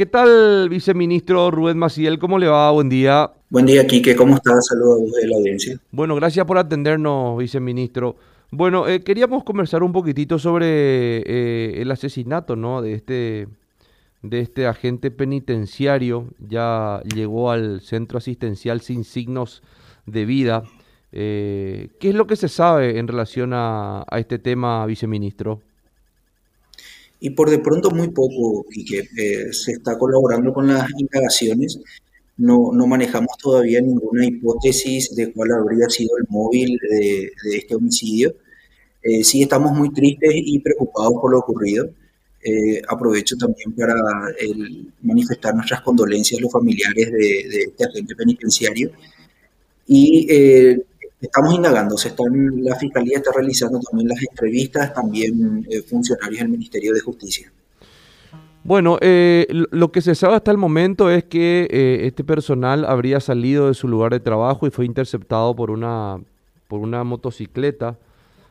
¿Qué tal, viceministro Rubén Maciel? ¿Cómo le va? Buen día. Buen día, Quique. ¿Cómo estás? Saludos de la audiencia. Bueno, gracias por atendernos, viceministro. Bueno, eh, queríamos conversar un poquitito sobre eh, el asesinato, ¿no? De este, de este agente penitenciario. Ya llegó al centro asistencial sin signos de vida. Eh, ¿Qué es lo que se sabe en relación a, a este tema, viceministro? Y por de pronto muy poco, y que eh, se está colaborando con las indagaciones. No, no, manejamos todavía ninguna hipótesis de cuál habría sido el móvil de, este homicidio. Eh, sí estamos muy tristes y preocupados por lo ocurrido. Eh, aprovecho también para manifestar nuestras condolencias a los familiares de, de este agente penitenciario. Y Estamos indagando, se están, la Fiscalía está realizando también las entrevistas, también eh, funcionarios del Ministerio de Justicia. Bueno, eh, lo que se sabe hasta el momento es que eh, este personal habría salido de su lugar de trabajo y fue interceptado por una, por una motocicleta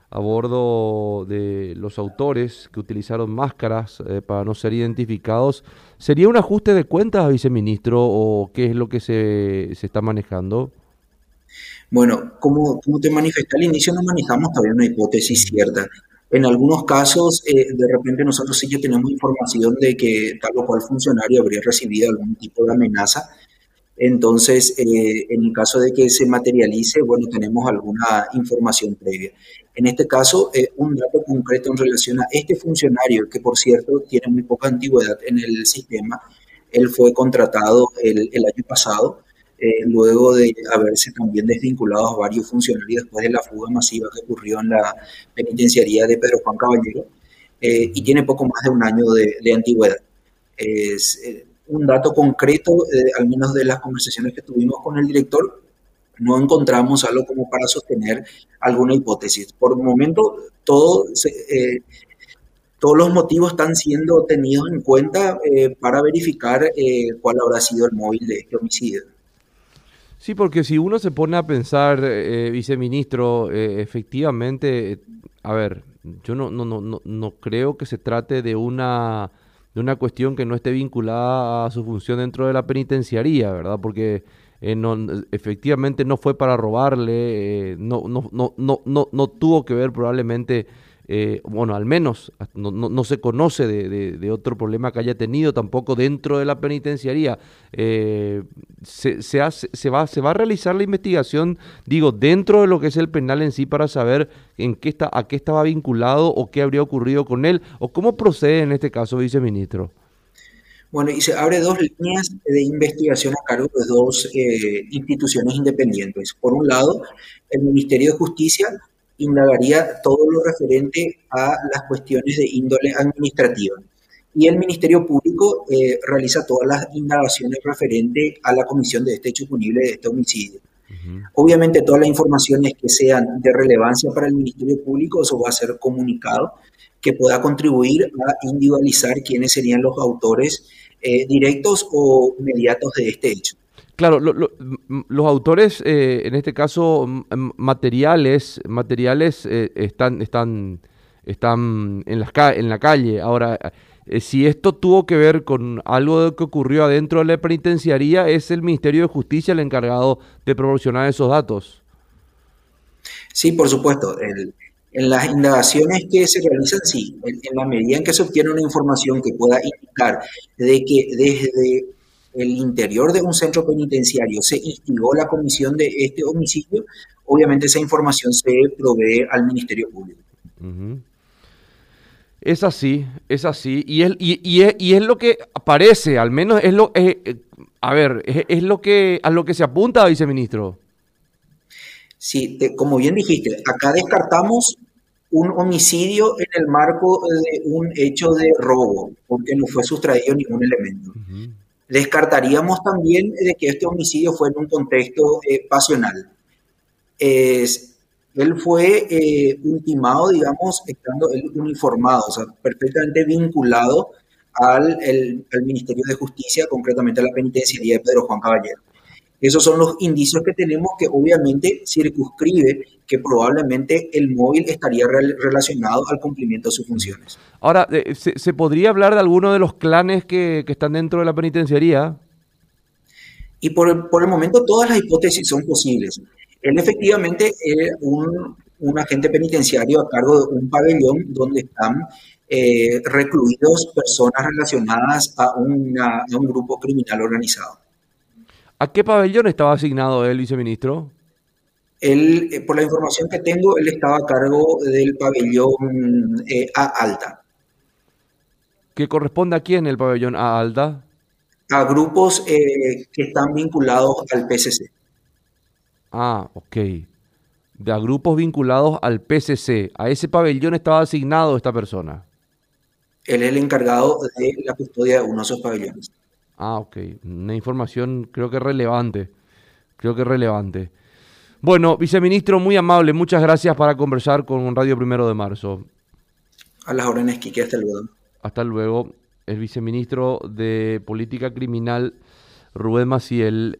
a bordo de los autores que utilizaron máscaras para no ser identificados. ¿Sería un ajuste de cuentas, viceministro, o qué es lo que se, se está manejando? Bueno, como, como te manifesté al inicio, no manejamos todavía una hipótesis cierta. En algunos casos, eh, de repente nosotros sí que tenemos información de que tal o cual funcionario habría recibido algún tipo de amenaza. Entonces, eh, en el caso de que se materialice, bueno, tenemos alguna información previa. En este caso, eh, un dato concreto en relación a este funcionario, que por cierto tiene muy poca antigüedad en el sistema, él fue contratado el, el año pasado eh, luego de haberse también desvinculado a varios funcionarios después de la fuga masiva que ocurrió en la penitenciaría de Pedro Juan Caballero, eh, y tiene poco más de un año de, antigüedad. Es eh, un dato concreto, al menos de las conversaciones que tuvimos con el director, no encontramos algo como para sostener alguna hipótesis. Por el momento, todo todos los motivos están siendo tenidos en cuenta para verificar cuál habrá sido el móvil de este homicidio. Sí, porque si uno se pone a pensar, eh, viceministro, eh, efectivamente, a ver, yo no, no, no, no creo que se trate de una, de una cuestión que no esté vinculada a su función dentro de la penitenciaría, ¿verdad? Porque eh, no, efectivamente no fue para robarle, no, no, no, no, no, no tuvo que ver probablemente eh, bueno, al menos no, se conoce de, otro problema que haya tenido tampoco dentro de la penitenciaría. Eh, se, hace, se, va, se va a realizar la investigación, digo, dentro de lo que es el penal en sí para saber en qué está, a qué estaba vinculado o qué habría ocurrido con él o cómo procede en este caso, viceministro. Bueno, y se abre dos líneas de investigación a cargo de dos eh, instituciones independientes. Por un lado, el Ministerio de Justicia indagaría todo lo referente a las cuestiones de índole administrativa. Y el Ministerio Público eh, realiza todas las indagaciones referentes a la comisión de este hecho punible de este homicidio. Obviamente todas las informaciones que sean de relevancia para el Ministerio Público, eso va a ser comunicado, que pueda contribuir a individualizar quiénes serían los autores eh, directos o inmediatos de este hecho. Claro, los autores, eh, en este caso, materiales, materiales eh, están, están, están en, las en la calle. Ahora, eh, si esto tuvo que ver con algo que ocurrió adentro de la penitenciaría, es el Ministerio de Justicia el encargado de proporcionar esos datos. Sí, por supuesto. en las indagaciones que se realizan, sí, en, en la medida en que se obtiene una información que pueda indicar de que desde el interior de un centro penitenciario se instigó la comisión de este homicidio, obviamente esa información se provee al Ministerio Público. Es así, es así, y es, y, es, lo que aparece, al menos es lo, a ver, es, lo que, a lo que se apunta, viceministro. Sí, como bien dijiste, acá descartamos un homicidio en el marco de un hecho de robo, porque no fue sustraído ningún elemento. Descartaríamos también de que este homicidio fue en un contexto eh, pasional. él fue eh, ultimado, digamos, estando él uniformado, o sea, perfectamente vinculado al, Ministerio de Justicia, concretamente a la penitenciaría de Pedro Juan Caballero. Esos son los indicios que tenemos que obviamente circunscribe que probablemente el móvil estaría relacionado al cumplimiento de sus funciones. Ahora, eh, ¿se, podría hablar de alguno de los clanes que, están dentro de la penitenciaría? Y por el, por el momento todas las hipótesis son posibles. Él efectivamente es un, un agente penitenciario a cargo de un pabellón donde están eh, recluidos personas relacionadas a, un grupo criminal organizado. ¿A qué pabellón estaba asignado el viceministro? Él, eh, por la información que tengo, él estaba a cargo del pabellón eh, A alta. ¿Qué corresponde a quién el pabellón A alta? A grupos que están vinculados al PCC. Ah, ok de a grupos vinculados al PCC. A ese pabellón estaba asignado esta persona. Él es el encargado de la custodia de uno de esos pabellones. Ah, ok. Una información creo que relevante. Creo que relevante. Bueno, viceministro, muy amable. Muchas gracias para conversar con Radio Primero de Marzo. A las órdenes, Kike. Hasta luego. Hasta luego. El viceministro de Política Criminal, Rubén Maciel.